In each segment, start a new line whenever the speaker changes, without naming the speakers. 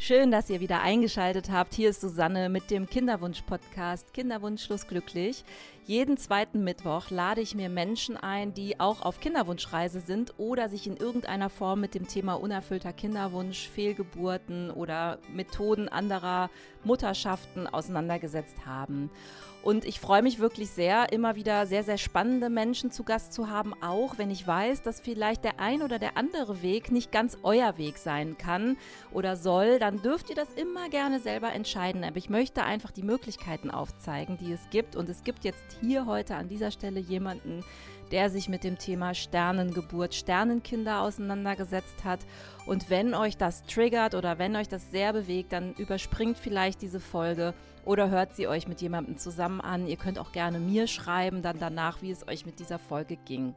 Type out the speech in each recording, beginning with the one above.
Schön, dass ihr wieder eingeschaltet habt. Hier ist Susanne mit dem Kinderwunsch-Podcast Kinderwunschlos glücklich. Jeden zweiten Mittwoch lade ich mir Menschen ein, die auch auf Kinderwunschreise sind oder sich in irgendeiner Form mit dem Thema unerfüllter Kinderwunsch, Fehlgeburten oder Methoden anderer Mutterschaften auseinandergesetzt haben. Und ich freue mich wirklich sehr, immer wieder sehr, sehr spannende Menschen zu Gast zu haben, auch wenn ich weiß, dass vielleicht der ein oder der andere Weg nicht ganz euer Weg sein kann oder soll, dann dürft ihr das immer gerne selber entscheiden. Aber ich möchte einfach die Möglichkeiten aufzeigen, die es gibt. Und es gibt jetzt hier heute an dieser Stelle jemanden, der sich mit dem Thema Sternengeburt, Sternenkinder auseinandergesetzt hat. Und wenn euch das triggert oder wenn euch das sehr bewegt, dann überspringt vielleicht diese Folge oder hört sie euch mit jemandem zusammen an. Ihr könnt auch gerne mir schreiben, dann danach, wie es euch mit dieser Folge ging.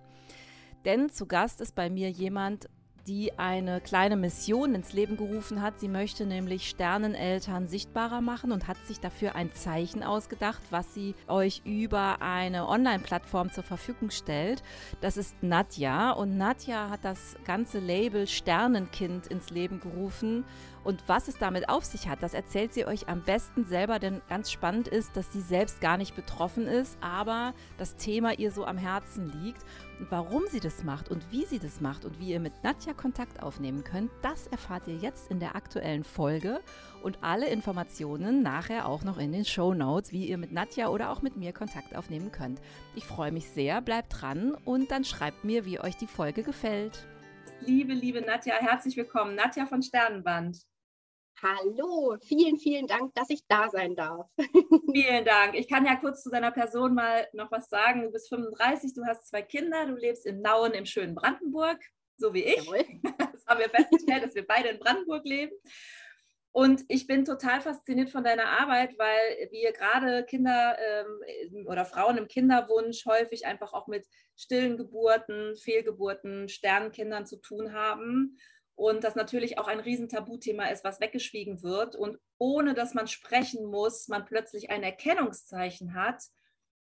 Denn zu Gast ist bei mir jemand, die eine kleine Mission ins Leben gerufen hat. Sie möchte nämlich Sterneneltern sichtbarer machen und hat sich dafür ein Zeichen ausgedacht, was sie euch über eine Online-Plattform zur Verfügung stellt. Das ist Nadja und Nadja hat das ganze Label Sternenkind ins Leben gerufen und was es damit auf sich hat, das erzählt sie euch am besten selber, denn ganz spannend ist, dass sie selbst gar nicht betroffen ist, aber das Thema ihr so am Herzen liegt. Und warum sie das macht und wie sie das macht und wie ihr mit Nadja Kontakt aufnehmen könnt, das erfahrt ihr jetzt in der aktuellen Folge und alle Informationen nachher auch noch in den Show Notes, wie ihr mit Nadja oder auch mit mir Kontakt aufnehmen könnt. Ich freue mich sehr, bleibt dran und dann schreibt mir, wie euch die Folge gefällt.
Liebe, liebe Nadja, herzlich willkommen. Nadja von Sternenband.
Hallo, vielen, vielen Dank, dass ich da sein darf.
vielen Dank. Ich kann ja kurz zu deiner Person mal noch was sagen. Du bist 35, du hast zwei Kinder, du lebst in Nauen im schönen Brandenburg, so wie ich. Jawohl. Das haben wir festgestellt, dass wir beide in Brandenburg leben. Und ich bin total fasziniert von deiner Arbeit, weil wir gerade Kinder ähm, oder Frauen im Kinderwunsch häufig einfach auch mit stillen Geburten, Fehlgeburten, Sternenkindern zu tun haben und das natürlich auch ein Riesentabuthema ist, was weggeschwiegen wird und ohne dass man sprechen muss, man plötzlich ein Erkennungszeichen hat,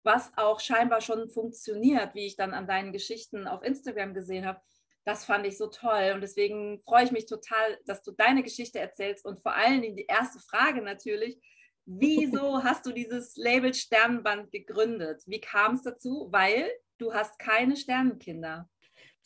was auch scheinbar schon funktioniert, wie ich dann an deinen Geschichten auf Instagram gesehen habe. Das fand ich so toll und deswegen freue ich mich total, dass du deine Geschichte erzählst und vor allen Dingen die erste Frage natürlich, wieso hast du dieses Label Sternenband gegründet? Wie kam es dazu? Weil du hast keine Sternenkinder.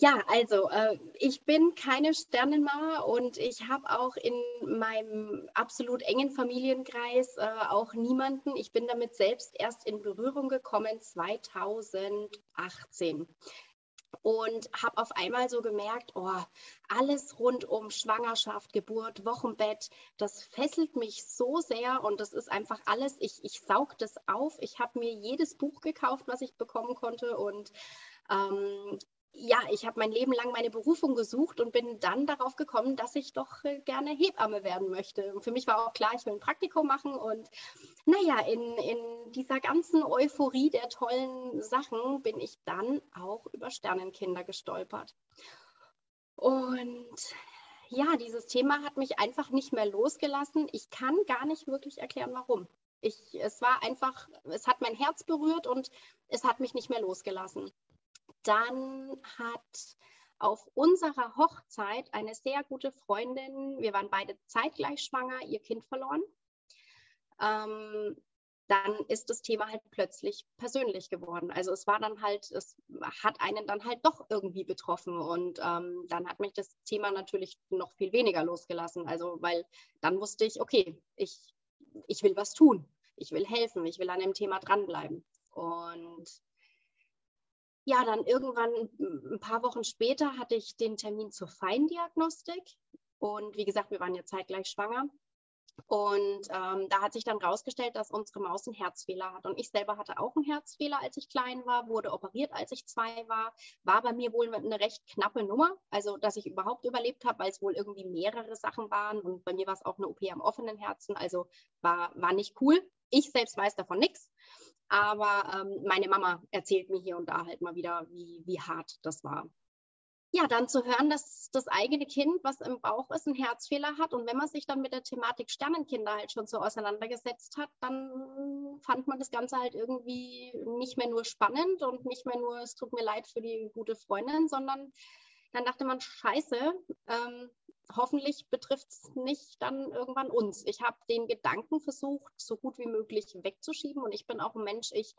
Ja, also äh, ich bin keine Sternenmama und ich habe auch in meinem absolut engen Familienkreis äh, auch niemanden. Ich bin damit selbst erst in Berührung gekommen 2018 und habe auf einmal so gemerkt, oh, alles rund um Schwangerschaft, Geburt, Wochenbett, das fesselt mich so sehr und das ist einfach alles, ich, ich saug das auf. Ich habe mir jedes Buch gekauft, was ich bekommen konnte und ähm, ja, ich habe mein Leben lang meine Berufung gesucht und bin dann darauf gekommen, dass ich doch äh, gerne Hebamme werden möchte. Und für mich war auch klar, ich will ein Praktikum machen. Und naja, in, in dieser ganzen Euphorie der tollen Sachen bin ich dann auch über Sternenkinder gestolpert. Und ja, dieses Thema hat mich einfach nicht mehr losgelassen. Ich kann gar nicht wirklich erklären, warum. Ich, es war einfach, es hat mein Herz berührt und es hat mich nicht mehr losgelassen dann hat auf unserer Hochzeit eine sehr gute Freundin, wir waren beide zeitgleich schwanger, ihr Kind verloren. Ähm, dann ist das Thema halt plötzlich persönlich geworden. Also es war dann halt, es hat einen dann halt doch irgendwie betroffen und ähm, dann hat mich das Thema natürlich noch viel weniger losgelassen. Also weil dann wusste ich, okay, ich, ich will was tun, ich will helfen, ich will an dem Thema dranbleiben. Und ja, dann irgendwann ein paar Wochen später hatte ich den Termin zur Feindiagnostik. Und wie gesagt, wir waren ja zeitgleich schwanger. Und ähm, da hat sich dann herausgestellt, dass unsere Maus einen Herzfehler hat. Und ich selber hatte auch einen Herzfehler, als ich klein war, wurde operiert, als ich zwei war. War bei mir wohl eine recht knappe Nummer, also dass ich überhaupt überlebt habe, weil es wohl irgendwie mehrere Sachen waren. Und bei mir war es auch eine OP am offenen Herzen, also war, war nicht cool. Ich selbst weiß davon nichts. Aber ähm, meine Mama erzählt mir hier und da halt mal wieder, wie, wie hart das war. Ja, dann zu hören, dass das eigene Kind, was im Bauch ist, einen Herzfehler hat. Und wenn man sich dann mit der Thematik Sternenkinder halt schon so auseinandergesetzt hat, dann fand man das Ganze halt irgendwie nicht mehr nur spannend und nicht mehr nur, es tut mir leid für die gute Freundin, sondern dann dachte man, scheiße, ähm, hoffentlich betrifft es nicht dann irgendwann uns. Ich habe den Gedanken versucht, so gut wie möglich wegzuschieben und ich bin auch ein Mensch, ich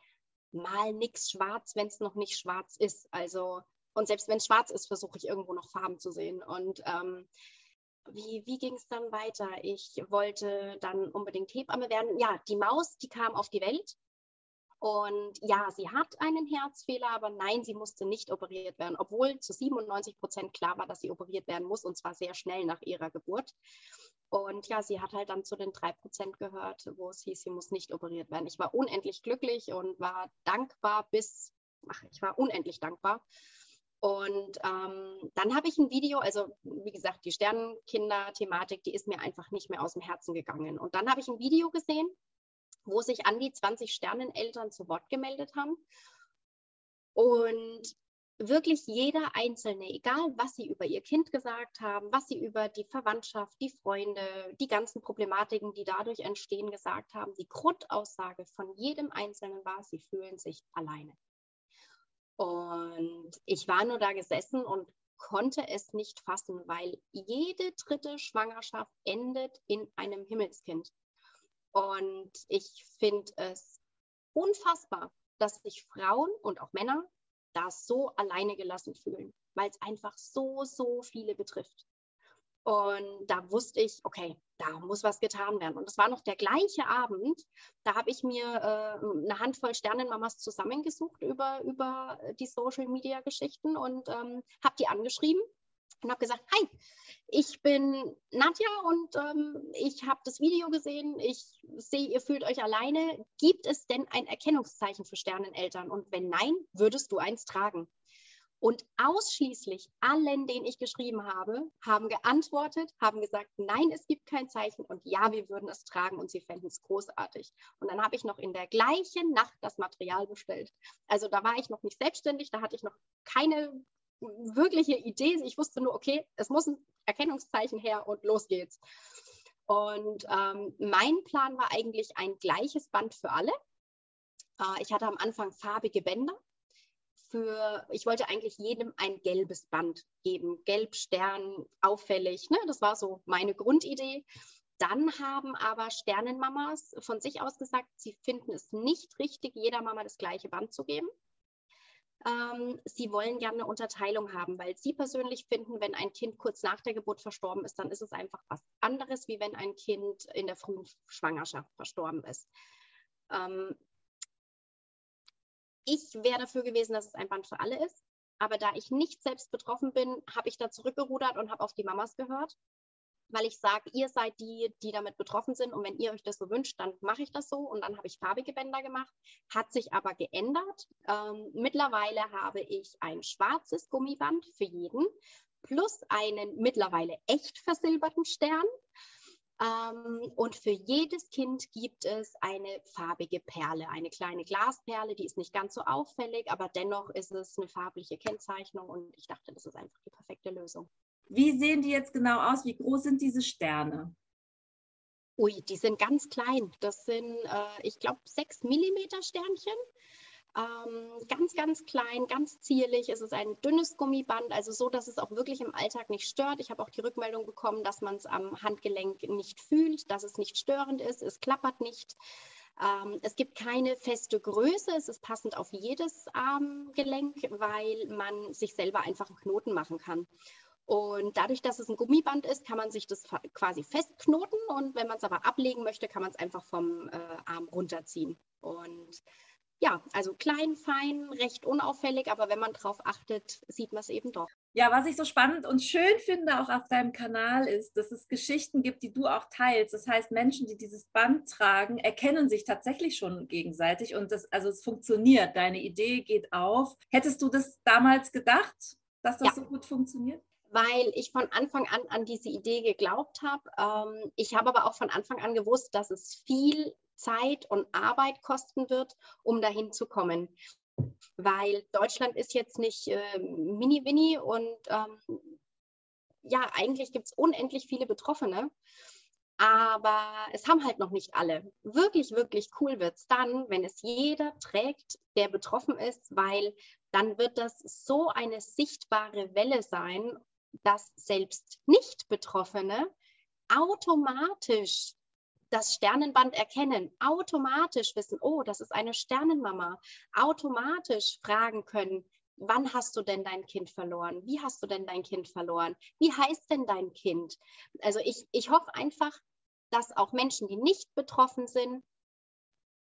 mal nichts schwarz, wenn es noch nicht schwarz ist. Also, und selbst wenn es schwarz ist, versuche ich irgendwo noch Farben zu sehen. Und ähm, wie, wie ging es dann weiter? Ich wollte dann unbedingt Hebamme werden. Ja, die Maus, die kam auf die Welt und ja, sie hat einen Herzfehler, aber nein, sie musste nicht operiert werden, obwohl zu 97 Prozent klar war, dass sie operiert werden muss und zwar sehr schnell nach ihrer Geburt. Und ja, sie hat halt dann zu den drei Prozent gehört, wo es hieß, sie muss nicht operiert werden. Ich war unendlich glücklich und war dankbar bis, ach, ich war unendlich dankbar. Und ähm, dann habe ich ein Video, also wie gesagt, die Sternenkinder-Thematik, die ist mir einfach nicht mehr aus dem Herzen gegangen. Und dann habe ich ein Video gesehen wo sich an die 20 Sterneneltern zu Wort gemeldet haben. Und wirklich jeder Einzelne, egal was sie über ihr Kind gesagt haben, was sie über die Verwandtschaft, die Freunde, die ganzen Problematiken, die dadurch entstehen, gesagt haben, die Grundaussage von jedem Einzelnen war, sie fühlen sich alleine. Und ich war nur da gesessen und konnte es nicht fassen, weil jede dritte Schwangerschaft endet in einem Himmelskind. Und ich finde es unfassbar, dass sich Frauen und auch Männer da so alleine gelassen fühlen, weil es einfach so, so viele betrifft. Und da wusste ich, okay, da muss was getan werden. Und es war noch der gleiche Abend, da habe ich mir äh, eine Handvoll Sternenmamas zusammengesucht über, über die Social-Media-Geschichten und ähm, habe die angeschrieben und habe gesagt, hi, ich bin Nadja und ähm, ich habe das Video gesehen. Ich sehe, ihr fühlt euch alleine. Gibt es denn ein Erkennungszeichen für Sterneneltern? Und wenn nein, würdest du eins tragen? Und ausschließlich allen, denen ich geschrieben habe, haben geantwortet, haben gesagt, nein, es gibt kein Zeichen und ja, wir würden es tragen und sie fänden es großartig. Und dann habe ich noch in der gleichen Nacht das Material bestellt. Also da war ich noch nicht selbstständig, da hatte ich noch keine wirkliche Idee. Ich wusste nur, okay, es muss ein Erkennungszeichen her und los geht's. Und ähm, mein Plan war eigentlich ein gleiches Band für alle. Äh, ich hatte am Anfang farbige Bänder. Für, ich wollte eigentlich jedem ein gelbes Band geben. Gelb, Stern, auffällig. Ne? Das war so meine Grundidee. Dann haben aber Sternenmamas von sich aus gesagt, sie finden es nicht richtig, jeder Mama das gleiche Band zu geben ähm, sie wollen gerne eine Unterteilung haben, weil sie persönlich finden, wenn ein Kind kurz nach der Geburt verstorben ist, dann ist es einfach was anderes, wie wenn ein Kind in der frühen Schwangerschaft verstorben ist. Ähm, ich wäre dafür gewesen, dass es ein Band für alle ist. Aber da ich nicht selbst betroffen bin, habe ich da zurückgerudert und habe auf die Mamas gehört weil ich sage, ihr seid die, die damit betroffen sind und wenn ihr euch das so wünscht, dann mache ich das so und dann habe ich farbige Bänder gemacht, hat sich aber geändert. Ähm, mittlerweile habe ich ein schwarzes Gummiband für jeden plus einen mittlerweile echt versilberten Stern. Ähm, und für jedes Kind gibt es eine farbige Perle, eine kleine Glasperle, die ist nicht ganz so auffällig, aber dennoch ist es eine farbliche Kennzeichnung und ich dachte, das ist einfach die perfekte Lösung.
Wie sehen die jetzt genau aus? Wie groß sind diese Sterne?
Ui, die sind ganz klein. Das sind, äh, ich glaube, sechs Millimeter Sternchen. Ähm, ganz, ganz klein, ganz zierlich. Es ist ein dünnes Gummiband, also so, dass es auch wirklich im Alltag nicht stört. Ich habe auch die Rückmeldung bekommen, dass man es am Handgelenk nicht fühlt, dass es nicht störend ist. Es klappert nicht. Ähm, es gibt keine feste Größe. Es ist passend auf jedes Armgelenk, weil man sich selber einfach einen Knoten machen kann. Und dadurch, dass es ein Gummiband ist, kann man sich das quasi festknoten. Und wenn man es aber ablegen möchte, kann man es einfach vom äh, Arm runterziehen. Und ja, also klein, fein, recht unauffällig, aber wenn man drauf achtet, sieht man es eben doch.
Ja, was ich so spannend und schön finde auch auf deinem Kanal ist, dass es Geschichten gibt, die du auch teilst. Das heißt, Menschen, die dieses Band tragen, erkennen sich tatsächlich schon gegenseitig und das, also es funktioniert. Deine Idee geht auf. Hättest du das damals gedacht, dass das ja. so gut funktioniert?
Weil ich von Anfang an an diese Idee geglaubt habe. Ähm, ich habe aber auch von Anfang an gewusst, dass es viel Zeit und Arbeit kosten wird, um dahin zu kommen. Weil Deutschland ist jetzt nicht äh, mini-winnie und ähm, ja, eigentlich gibt es unendlich viele Betroffene. Aber es haben halt noch nicht alle. Wirklich, wirklich cool wird es dann, wenn es jeder trägt, der betroffen ist, weil dann wird das so eine sichtbare Welle sein dass selbst Nicht-Betroffene automatisch das Sternenband erkennen, automatisch wissen, oh, das ist eine Sternenmama, automatisch fragen können, wann hast du denn dein Kind verloren? Wie hast du denn dein Kind verloren? Wie heißt denn dein Kind? Also ich, ich hoffe einfach, dass auch Menschen, die nicht betroffen sind,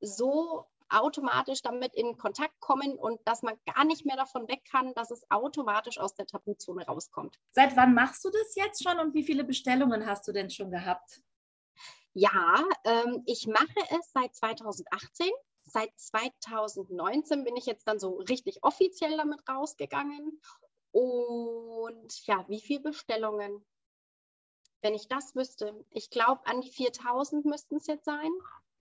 so automatisch damit in Kontakt kommen und dass man gar nicht mehr davon weg kann, dass es automatisch aus der Tabuzone rauskommt.
Seit wann machst du das jetzt schon und wie viele Bestellungen hast du denn schon gehabt?
Ja, ähm, ich mache es seit 2018. Seit 2019 bin ich jetzt dann so richtig offiziell damit rausgegangen. Und ja, wie viele Bestellungen? Wenn ich das wüsste, ich glaube, an die 4000 müssten es jetzt sein.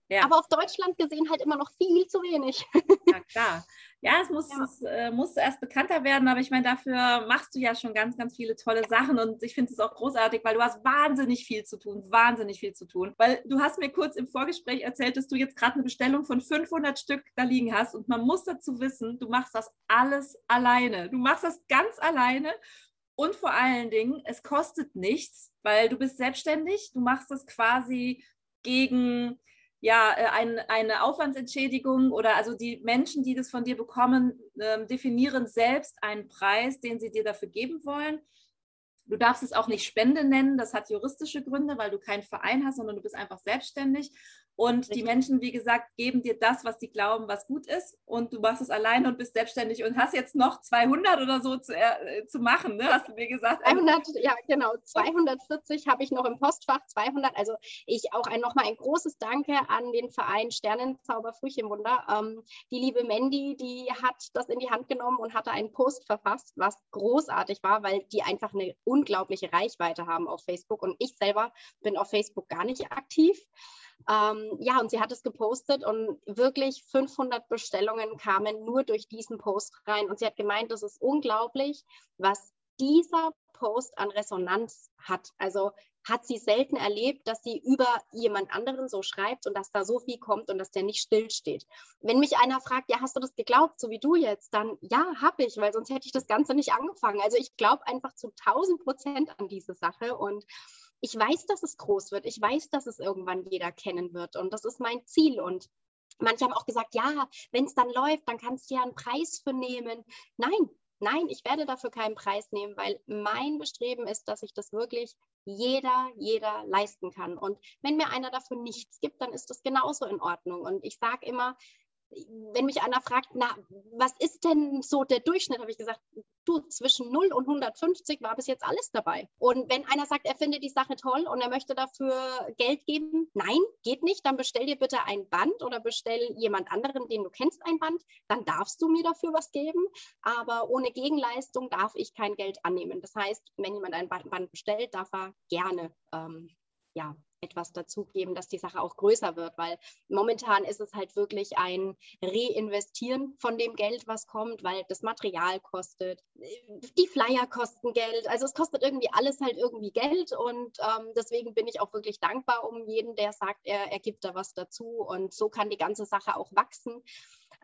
Ja. Aber auf Deutschland gesehen halt immer noch viel zu wenig.
Ja, klar. Ja, es muss, ja. Es, äh, muss erst bekannter werden, aber ich meine, dafür machst du ja schon ganz, ganz viele tolle Sachen und ich finde es auch großartig, weil du hast wahnsinnig viel zu tun, wahnsinnig viel zu tun. Weil du hast mir kurz im Vorgespräch erzählt, dass du jetzt gerade eine Bestellung von 500 Stück da liegen hast und man muss dazu wissen, du machst das alles alleine. Du machst das ganz alleine und vor allen Dingen, es kostet nichts, weil du bist selbstständig, du machst das quasi gegen ja, äh, ein, eine Aufwandsentschädigung oder also die Menschen, die das von dir bekommen, äh, definieren selbst einen Preis, den sie dir dafür geben wollen. Du darfst es auch nicht Spende nennen, das hat juristische Gründe, weil du keinen Verein hast, sondern du bist einfach selbstständig. Und Richtig. die Menschen, wie gesagt, geben dir das, was sie glauben, was gut ist. Und du machst es alleine und bist selbstständig und hast jetzt noch 200 oder so zu, äh, zu machen, ne? hast du mir gesagt.
200, ja, genau. 240 habe ich noch im Postfach, 200. Also ich auch ein, nochmal ein großes Danke an den Verein Sternenzauber Frühchenwunder. Ähm, die liebe Mandy, die hat das in die Hand genommen und hatte einen Post verfasst, was großartig war, weil die einfach eine unglaubliche Reichweite haben auf Facebook. Und ich selber bin auf Facebook gar nicht aktiv. Ähm, ja, und sie hat es gepostet und wirklich 500 Bestellungen kamen nur durch diesen Post rein. Und sie hat gemeint, das ist unglaublich, was dieser Post an Resonanz hat. Also hat sie selten erlebt, dass sie über jemand anderen so schreibt und dass da so viel kommt und dass der nicht stillsteht. Wenn mich einer fragt, ja, hast du das geglaubt, so wie du jetzt, dann ja, habe ich, weil sonst hätte ich das Ganze nicht angefangen. Also ich glaube einfach zu 1000 Prozent an diese Sache und ich weiß, dass es groß wird. Ich weiß, dass es irgendwann jeder kennen wird. Und das ist mein Ziel. Und manche haben auch gesagt, ja, wenn es dann läuft, dann kannst du ja einen Preis für nehmen. Nein, nein, ich werde dafür keinen Preis nehmen, weil mein Bestreben ist, dass ich das wirklich jeder, jeder leisten kann. Und wenn mir einer dafür nichts gibt, dann ist das genauso in Ordnung. Und ich sage immer, wenn mich einer fragt, na, was ist denn so der Durchschnitt, habe ich gesagt, du, zwischen 0 und 150 war bis jetzt alles dabei. Und wenn einer sagt, er findet die Sache toll und er möchte dafür Geld geben, nein, geht nicht, dann bestell dir bitte ein Band oder bestell jemand anderen, den du kennst, ein Band, dann darfst du mir dafür was geben, aber ohne Gegenleistung darf ich kein Geld annehmen. Das heißt, wenn jemand ein Band bestellt, darf er gerne ähm, ja, etwas dazugeben, dass die Sache auch größer wird, weil momentan ist es halt wirklich ein Reinvestieren von dem Geld, was kommt, weil das Material kostet, die Flyer kosten Geld, also es kostet irgendwie alles halt irgendwie Geld und ähm, deswegen bin ich auch wirklich dankbar um jeden, der sagt, er, er gibt da was dazu und so kann die ganze Sache auch wachsen.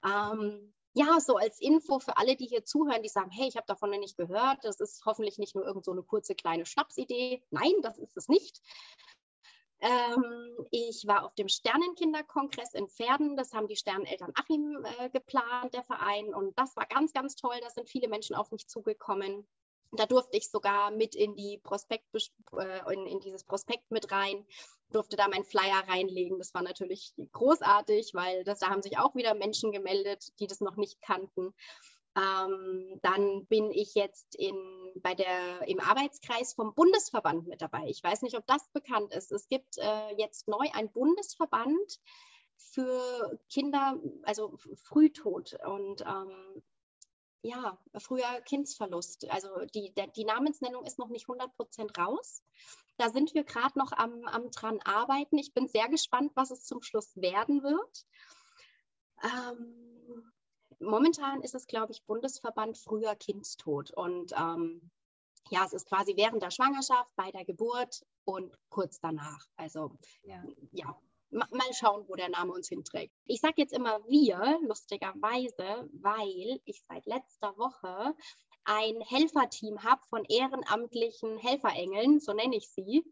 Ähm, ja, so als Info für alle, die hier zuhören, die sagen, hey, ich habe davon noch nicht gehört, das ist hoffentlich nicht nur irgend so eine kurze kleine Schnapsidee. Nein, das ist es nicht. Ähm, ich war auf dem Sternenkinderkongress in Pferden. Das haben die Sterneneltern Achim äh, geplant, der Verein. Und das war ganz, ganz toll. Da sind viele Menschen auf mich zugekommen. Da durfte ich sogar mit in, die Prospekt, äh, in, in, dieses Prospekt mit rein, durfte da meinen Flyer reinlegen. Das war natürlich großartig, weil das, da haben sich auch wieder Menschen gemeldet, die das noch nicht kannten. Ähm, dann bin ich jetzt in, bei der, im Arbeitskreis vom Bundesverband mit dabei. Ich weiß nicht, ob das bekannt ist. Es gibt äh, jetzt neu einen Bundesverband für Kinder, also Frühtod und ähm, ja, früher Kindsverlust. Also die, der, die Namensnennung ist noch nicht 100 Prozent raus. Da sind wir gerade noch am, am dran arbeiten. Ich bin sehr gespannt, was es zum Schluss werden wird. Ähm, momentan ist es, glaube ich, Bundesverband früher Kindstod. Und ähm, ja, es ist quasi während der Schwangerschaft, bei der Geburt und kurz danach. Also ja, ja mal schauen, wo der Name uns hinträgt. Ich sage jetzt immer wir, lustigerweise, weil ich seit letzter Woche ein Helferteam habe von ehrenamtlichen Helferengeln, so nenne ich sie.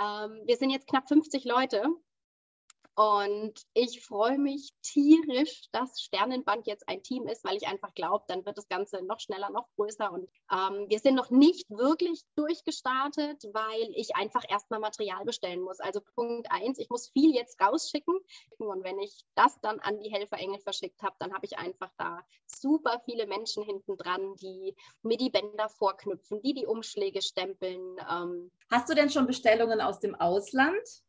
Ähm, wir sind jetzt knapp 50 Leute und ich freue mich tierisch, dass Sternenband jetzt ein Team ist, weil ich einfach glaube, dann wird das Ganze noch schneller, noch größer. Und ähm, wir sind noch nicht wirklich durchgestartet, weil ich einfach erstmal Material bestellen muss. Also Punkt eins, ich muss viel jetzt rausschicken. Und wenn ich das dann an die Helferengel verschickt habe, dann habe ich einfach da super viele Menschen hinten dran, die mir die Bänder vorknüpfen, die die Umschläge stempeln.
Ähm. Hast du denn schon Bestellungen aus dem Ausland?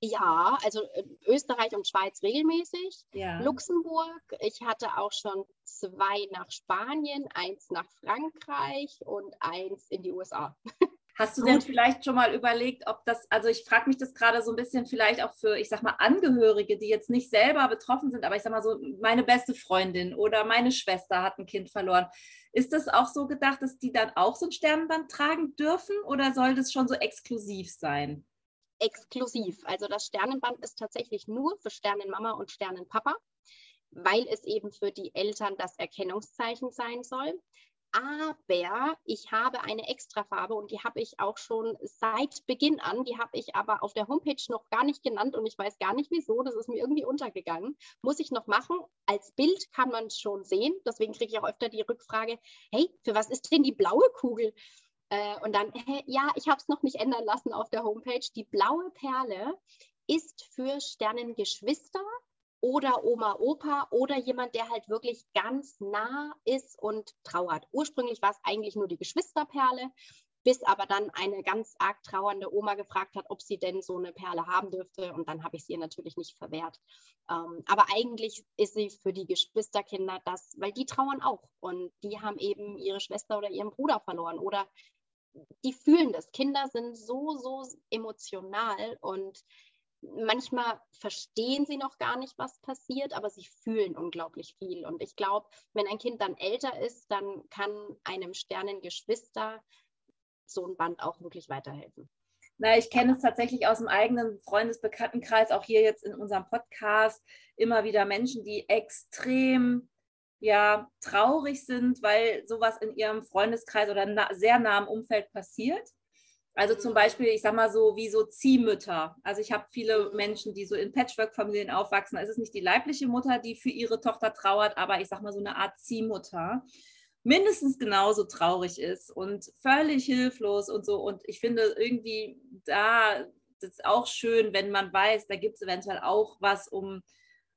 Ja, also äh, Österreich und Schweiz regelmäßig. Ja. Luxemburg. Ich hatte auch schon zwei nach Spanien, eins nach Frankreich und eins in die USA.
Hast du denn vielleicht schon mal überlegt, ob das, also ich frage mich das gerade so ein bisschen vielleicht auch für, ich sag mal, Angehörige, die jetzt nicht selber betroffen sind, aber ich sag mal so, meine beste Freundin oder meine Schwester hat ein Kind verloren. Ist das auch so gedacht, dass die dann auch so ein Sternenband tragen dürfen oder soll das schon so exklusiv sein?
Exklusiv. Also das Sternenband ist tatsächlich nur für Sternenmama und Sternenpapa, weil es eben für die Eltern das Erkennungszeichen sein soll. Aber ich habe eine Extrafarbe und die habe ich auch schon seit Beginn an. Die habe ich aber auf der Homepage noch gar nicht genannt und ich weiß gar nicht wieso. Das ist mir irgendwie untergegangen. Muss ich noch machen. Als Bild kann man es schon sehen. Deswegen kriege ich auch öfter die Rückfrage: Hey, für was ist denn die blaue Kugel? Äh, und dann, hä, ja, ich habe es noch nicht ändern lassen auf der Homepage. Die blaue Perle ist für Sternengeschwister oder Oma, Opa oder jemand, der halt wirklich ganz nah ist und trauert. Ursprünglich war es eigentlich nur die Geschwisterperle, bis aber dann eine ganz arg trauernde Oma gefragt hat, ob sie denn so eine Perle haben dürfte. Und dann habe ich sie ihr natürlich nicht verwehrt. Ähm, aber eigentlich ist sie für die Geschwisterkinder das, weil die trauern auch. Und die haben eben ihre Schwester oder ihren Bruder verloren oder die fühlen das. Kinder sind so, so emotional und manchmal verstehen sie noch gar nicht, was passiert, aber sie fühlen unglaublich viel. Und ich glaube, wenn ein Kind dann älter ist, dann kann einem Sternengeschwister so ein Band auch wirklich weiterhelfen.
Na, ich kenne es tatsächlich aus dem eigenen Freundesbekanntenkreis, auch hier jetzt in unserem Podcast, immer wieder Menschen, die extrem ja traurig sind, weil sowas in ihrem Freundeskreis oder na, sehr nahem Umfeld passiert. Also zum. Beispiel, ich sag mal so, wie so Ziehmütter. Also ich habe viele Menschen, die so in Patchwork-Familien aufwachsen. Es ist nicht die leibliche Mutter, die für ihre Tochter trauert, aber ich sag mal so eine Art Ziehmutter mindestens genauso traurig ist und völlig hilflos und so. Und ich finde irgendwie da, ist auch schön, wenn man weiß, da gibt es eventuell auch was, um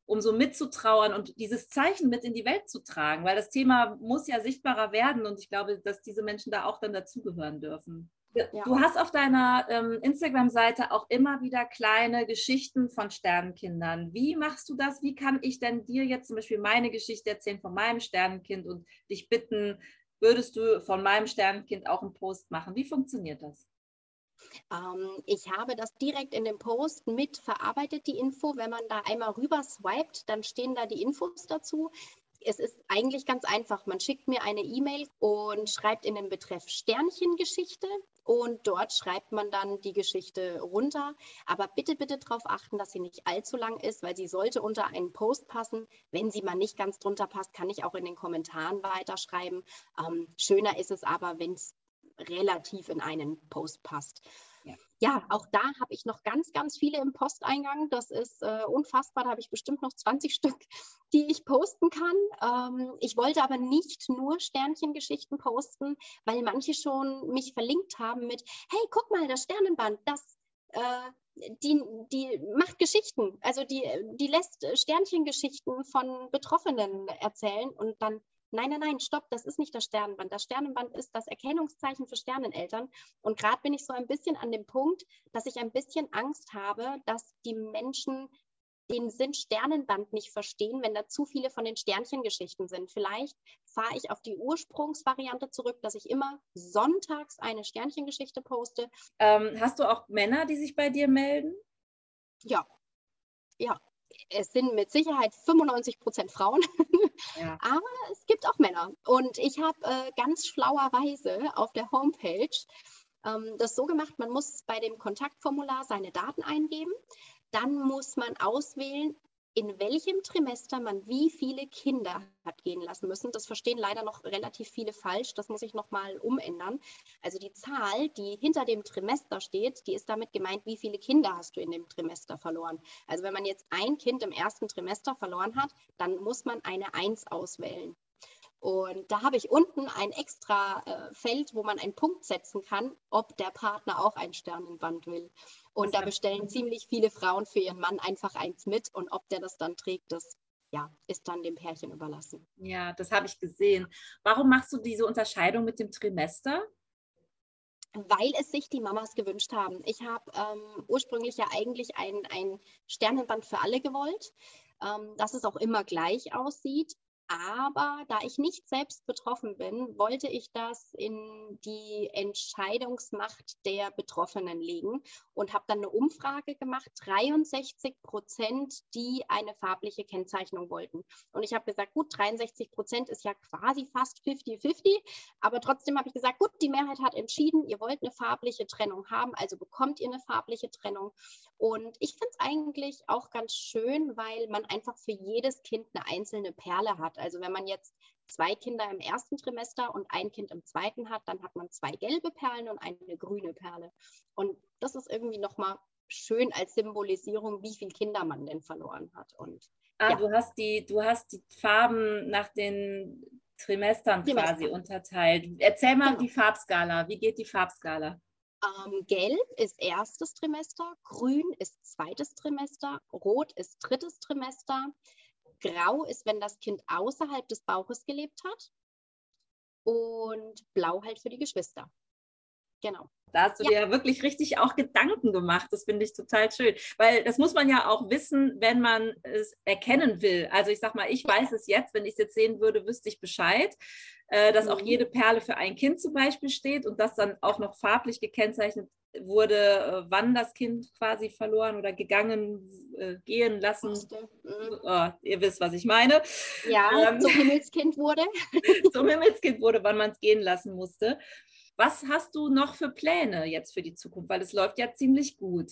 um so mitzutrauern und dieses Zeichen mit in die Welt zu tragen, weil das Thema muss ja sichtbarer werden und ich glaube, dass diese Menschen da auch dann dazugehören dürfen. Ja. Du hast auf deiner ähm, Instagram-Seite auch immer wieder kleine Geschichten von Sternenkindern. Wie machst du das? Wie kann ich denn dir jetzt zum Beispiel meine Geschichte erzählen von meinem Sternenkind und dich bitten, würdest du von meinem Sternenkind auch einen Post machen? Wie funktioniert das?
Ähm, ich habe das direkt in dem Post mit verarbeitet, die Info. Wenn man da einmal rüber swiped, dann stehen da die Infos dazu. Es ist eigentlich ganz einfach. Man schickt mir eine E-Mail und schreibt in den Betreff Sternchengeschichte und dort schreibt man dann die Geschichte runter. Aber bitte, bitte darauf achten, dass sie nicht allzu lang ist, weil sie sollte unter einen Post passen. Wenn sie mal nicht ganz drunter passt, kann ich auch in den Kommentaren weiterschreiben. Ähm, schöner ist es aber, wenn es relativ in einen Post passt. Ja. ja, auch da habe ich noch ganz, ganz viele im Posteingang. Das ist äh, unfassbar. Da habe ich bestimmt noch 20 Stück, die ich posten kann. Ähm, ich wollte aber nicht nur Sternchengeschichten posten, weil manche schon mich verlinkt haben mit, hey, guck mal, das Sternenband, das äh, die, die macht Geschichten, also die, die lässt Sternchengeschichten von Betroffenen erzählen und dann Nein, nein, nein, stopp, das ist nicht das Sternenband. Das Sternenband ist das Erkennungszeichen für Sterneneltern. Und gerade bin ich so ein bisschen an dem Punkt, dass ich ein bisschen Angst habe, dass die Menschen den Sinn Sternenband nicht verstehen, wenn da zu viele von den Sternchengeschichten sind. Vielleicht fahre ich auf die Ursprungsvariante zurück, dass ich immer sonntags eine Sternchengeschichte poste.
Ähm, hast du auch Männer, die sich bei dir melden?
Ja, ja, es sind mit Sicherheit 95 Prozent Frauen, ja. aber es gibt auch Männer. Und ich habe äh, ganz schlauerweise auf der Homepage ähm, das so gemacht, man muss bei dem Kontaktformular seine Daten eingeben. Dann muss man auswählen, in welchem Trimester man wie viele Kinder hat gehen lassen müssen. Das verstehen leider noch relativ viele falsch. Das muss ich nochmal umändern. Also die Zahl, die hinter dem Trimester steht, die ist damit gemeint, wie viele Kinder hast du in dem Trimester verloren. Also wenn man jetzt ein Kind im ersten Trimester verloren hat, dann muss man eine Eins auswählen. Und da habe ich unten ein extra äh, Feld, wo man einen Punkt setzen kann, ob der Partner auch ein Sternenband will. Und da bestellen ziemlich viele Frauen für ihren Mann einfach eins mit. Und ob der das dann trägt, das ja, ist dann dem Pärchen überlassen.
Ja, das habe ich gesehen. Warum machst du diese Unterscheidung mit dem Trimester?
Weil es sich die Mamas gewünscht haben. Ich habe ähm, ursprünglich ja eigentlich ein, ein Sternenband für alle gewollt, ähm, dass es auch immer gleich aussieht. Aber da ich nicht selbst betroffen bin, wollte ich das in die Entscheidungsmacht der Betroffenen legen und habe dann eine Umfrage gemacht. 63 Prozent, die eine farbliche Kennzeichnung wollten. Und ich habe gesagt, gut, 63 Prozent ist ja quasi fast 50-50. Aber trotzdem habe ich gesagt, gut, die Mehrheit hat entschieden, ihr wollt eine farbliche Trennung haben, also bekommt ihr eine farbliche Trennung. Und ich finde es eigentlich auch ganz schön, weil man einfach für jedes Kind eine einzelne Perle hat. Also wenn man jetzt zwei Kinder im ersten Trimester und ein Kind im zweiten hat, dann hat man zwei gelbe Perlen und eine grüne Perle. Und das ist irgendwie nochmal schön als Symbolisierung, wie viele Kinder man denn verloren hat. Und,
ah, ja. du hast die, du hast die Farben nach den Trimestern Trimester. quasi unterteilt. Erzähl mal genau. die Farbskala. Wie geht die Farbskala?
Ähm, Gelb ist erstes Trimester, Grün ist zweites Trimester, Rot ist drittes Trimester, Grau ist, wenn das Kind außerhalb des Bauches gelebt hat und Blau halt für die Geschwister. Genau.
Da hast du ja. dir wirklich richtig auch Gedanken gemacht. Das finde ich total schön. Weil das muss man ja auch wissen, wenn man es erkennen will. Also ich sag mal, ich weiß es jetzt, wenn ich es jetzt sehen würde, wüsste ich Bescheid, äh, dass auch mhm. jede Perle für ein Kind zum Beispiel steht und das dann auch noch farblich gekennzeichnet wurde, äh, wann das Kind quasi verloren oder gegangen, äh, gehen lassen. Mhm. Oh, ihr wisst, was ich meine.
Ja, ähm, zum Himmelskind wurde.
zum Himmelskind wurde, wann man es gehen lassen musste. Was hast du noch für Pläne jetzt für die Zukunft? Weil es läuft ja ziemlich gut.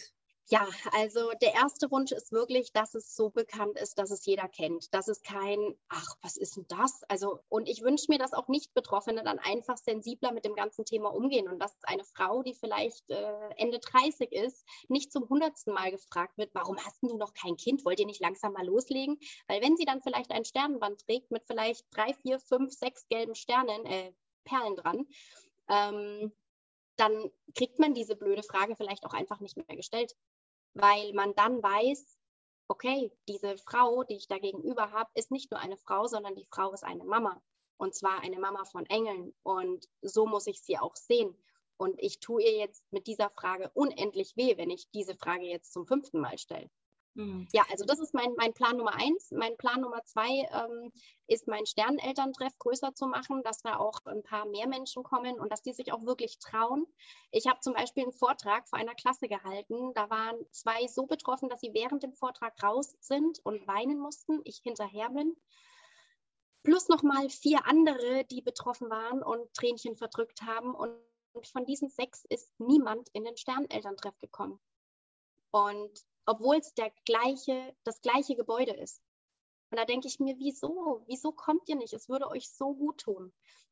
Ja, also der erste Wunsch ist wirklich, dass es so bekannt ist, dass es jeder kennt. Dass es kein, ach, was ist denn das? Also, und ich wünsche mir, dass auch Nicht-Betroffene dann einfach sensibler mit dem ganzen Thema umgehen und dass eine Frau, die vielleicht äh, Ende 30 ist, nicht zum hundertsten Mal gefragt wird, warum hast du noch kein Kind? Wollt ihr nicht langsam mal loslegen? Weil wenn sie dann vielleicht ein Sternenband trägt mit vielleicht drei, vier, fünf, sechs gelben Sternen, äh, Perlen dran, ähm, dann kriegt man diese blöde Frage vielleicht auch einfach nicht mehr gestellt, weil man dann weiß, okay, diese Frau, die ich da gegenüber habe, ist nicht nur eine Frau, sondern die Frau ist eine Mama. Und zwar eine Mama von Engeln. Und so muss ich sie auch sehen. Und ich tue ihr jetzt mit dieser Frage unendlich weh, wenn ich diese Frage jetzt zum fünften Mal stelle. Mhm. Ja, also das ist mein, mein Plan Nummer eins. Mein Plan Nummer zwei ähm, ist, mein Sternenelterntreff größer zu machen, dass da auch ein paar mehr Menschen kommen und dass die sich auch wirklich trauen. Ich habe zum Beispiel einen Vortrag vor einer Klasse gehalten. Da waren zwei so betroffen, dass sie während dem Vortrag raus sind und weinen mussten. Ich hinterher bin. Plus nochmal vier andere, die betroffen waren und Tränchen verdrückt haben. Und von diesen sechs ist niemand in den Sternenelterntreff gekommen. Und obwohl es der gleiche, das gleiche Gebäude ist. Und da denke ich mir, wieso? Wieso kommt ihr nicht? Es würde euch so gut tun.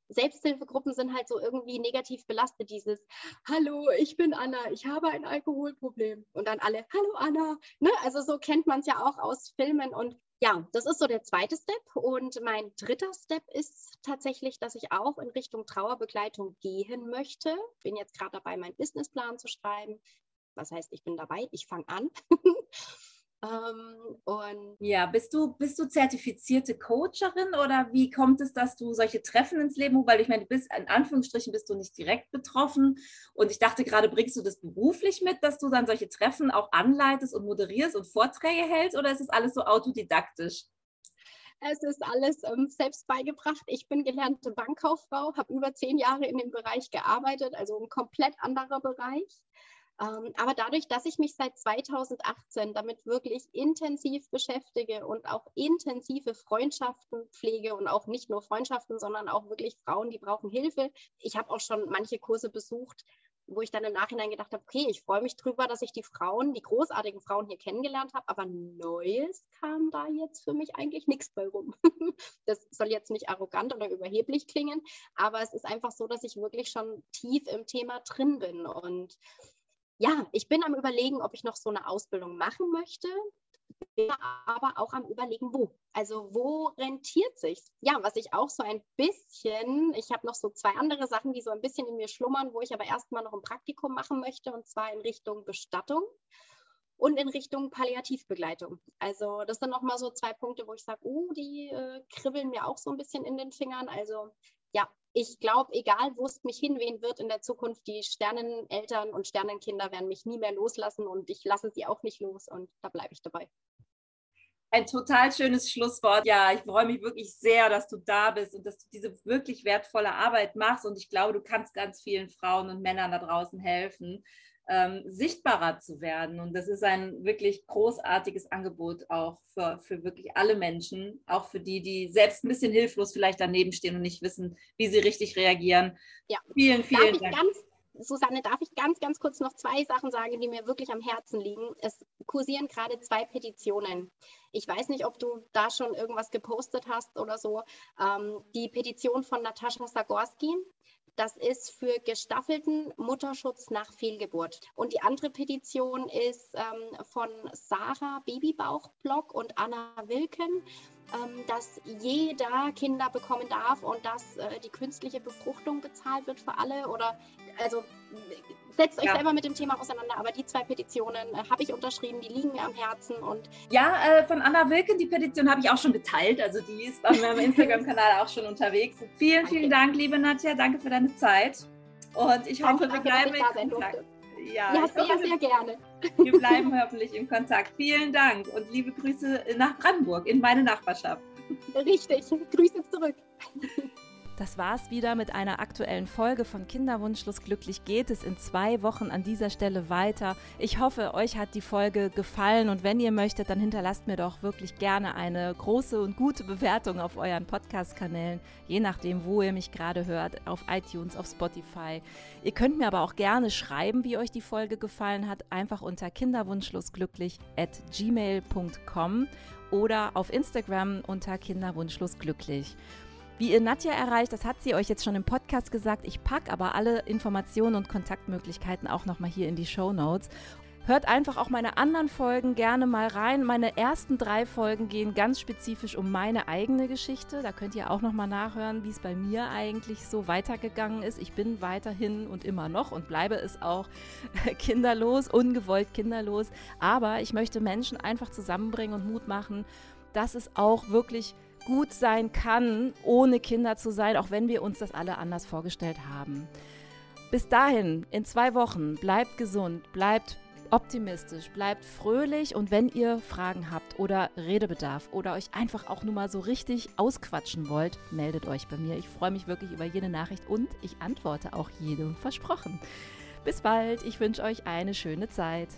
Selbsthilfegruppen sind halt so irgendwie negativ belastet, dieses Hallo, ich bin Anna, ich habe ein Alkoholproblem. Und dann alle, Hallo Anna. Ne? Also so kennt man es ja auch aus Filmen. Und ja, das ist so der zweite Step. Und mein dritter Step ist tatsächlich, dass ich auch in Richtung Trauerbegleitung gehen möchte. Bin jetzt gerade dabei, meinen Businessplan zu schreiben. Was heißt, ich bin dabei, ich fange an.
ähm, und ja, bist du, bist du zertifizierte Coacherin oder wie kommt es, dass du solche Treffen ins Leben, weil ich meine, du bist in Anführungsstrichen bist du nicht direkt betroffen und ich dachte gerade, bringst du das beruflich mit, dass du dann solche Treffen auch anleitest und moderierst und Vorträge hältst oder ist es alles so autodidaktisch?
Es ist alles ähm, selbst beigebracht. Ich bin gelernte Bankkauffrau, habe über zehn Jahre in dem Bereich gearbeitet, also ein komplett anderer Bereich. Ähm, aber dadurch, dass ich mich seit 2018 damit wirklich intensiv beschäftige und auch intensive Freundschaften pflege und auch nicht nur Freundschaften, sondern auch wirklich Frauen, die brauchen Hilfe. Ich habe auch schon manche Kurse besucht, wo ich dann im Nachhinein gedacht habe, okay, ich freue mich drüber, dass ich die Frauen, die großartigen Frauen hier kennengelernt habe, aber Neues kam da jetzt für mich eigentlich nichts bei rum. das soll jetzt nicht arrogant oder überheblich klingen, aber es ist einfach so, dass ich wirklich schon tief im Thema drin bin und ja, ich bin am Überlegen, ob ich noch so eine Ausbildung machen möchte aber auch am Überlegen, wo. Also wo rentiert sich? Ja, was ich auch so ein bisschen, ich habe noch so zwei andere Sachen, die so ein bisschen in mir schlummern, wo ich aber erstmal noch ein Praktikum machen möchte, und zwar in Richtung Bestattung und in Richtung Palliativbegleitung. Also das sind nochmal so zwei Punkte, wo ich sage, oh, die äh, kribbeln mir auch so ein bisschen in den Fingern. Also ja, ich glaube, egal wo es mich hinwehen wird in der Zukunft, die Sterneneltern und Sternenkinder werden mich nie mehr loslassen und ich lasse sie auch nicht los und da bleibe ich dabei.
Ein total schönes Schlusswort. Ja, ich freue mich wirklich sehr, dass du da bist und dass du diese wirklich wertvolle Arbeit machst. Und ich glaube, du kannst ganz vielen Frauen und Männern da draußen helfen, ähm, sichtbarer zu werden. Und das ist ein wirklich großartiges Angebot auch für, für wirklich alle Menschen, auch für die, die selbst ein bisschen hilflos vielleicht daneben stehen und nicht wissen, wie sie richtig reagieren.
Ja. Vielen, vielen Darf Dank. Susanne, darf ich ganz, ganz kurz noch zwei Sachen sagen, die mir wirklich am Herzen liegen? Es kursieren gerade zwei Petitionen. Ich weiß nicht, ob du da schon irgendwas gepostet hast oder so. Ähm, die Petition von Natascha Sagorski, das ist für gestaffelten Mutterschutz nach Fehlgeburt. Und die andere Petition ist ähm, von Sarah Babybauchblock und Anna Wilken ähm, dass jeder Kinder bekommen darf und dass äh, die künstliche Befruchtung bezahlt wird für alle oder also setzt euch ja. selber mit dem Thema auseinander, aber die zwei Petitionen äh, habe ich unterschrieben, die liegen mir am Herzen und
ja, äh, von Anna Wilken, die Petition habe ich auch schon geteilt, also die ist auf meinem Instagram-Kanal auch schon unterwegs. Vielen, vielen Dank, liebe Nadja, danke für deine Zeit und ich hoffe, wir bleiben in Kontakt.
Ja, ja sehr, hoffe, sehr gerne.
Wir bleiben hoffentlich im Kontakt. Vielen Dank und liebe Grüße nach Brandenburg, in meine Nachbarschaft.
Richtig, Grüße zurück.
Das war's wieder mit einer aktuellen Folge von Kinderwunschlos glücklich geht es in zwei Wochen an dieser Stelle weiter. Ich hoffe, euch hat die Folge gefallen und wenn ihr möchtet, dann hinterlasst mir doch wirklich gerne eine große und gute Bewertung auf euren Podcast-Kanälen, je nachdem, wo ihr mich gerade hört, auf iTunes, auf Spotify. Ihr könnt mir aber auch gerne schreiben, wie euch die Folge gefallen hat, einfach unter kinderwunschlosglücklich at gmail.com oder auf Instagram unter kinderwunschlosglücklich. Wie ihr Nadja erreicht, das hat sie euch jetzt schon im Podcast gesagt. Ich packe aber alle Informationen und Kontaktmöglichkeiten auch nochmal hier in die Show Notes. Hört einfach auch meine anderen Folgen gerne mal rein. Meine ersten drei Folgen gehen ganz spezifisch um meine eigene Geschichte. Da könnt ihr auch nochmal nachhören, wie es bei mir eigentlich so weitergegangen ist. Ich bin weiterhin und immer noch und bleibe es auch kinderlos, ungewollt kinderlos. Aber ich möchte Menschen einfach zusammenbringen und Mut machen, dass es auch wirklich gut sein kann, ohne Kinder zu sein, auch wenn wir uns das alle anders vorgestellt haben. Bis dahin, in zwei Wochen, bleibt gesund, bleibt optimistisch, bleibt fröhlich und wenn ihr Fragen habt oder Redebedarf oder euch einfach auch nur mal so richtig ausquatschen wollt, meldet euch bei mir. Ich freue mich wirklich über jede Nachricht und ich antworte auch jedem versprochen. Bis bald, ich wünsche euch eine schöne Zeit.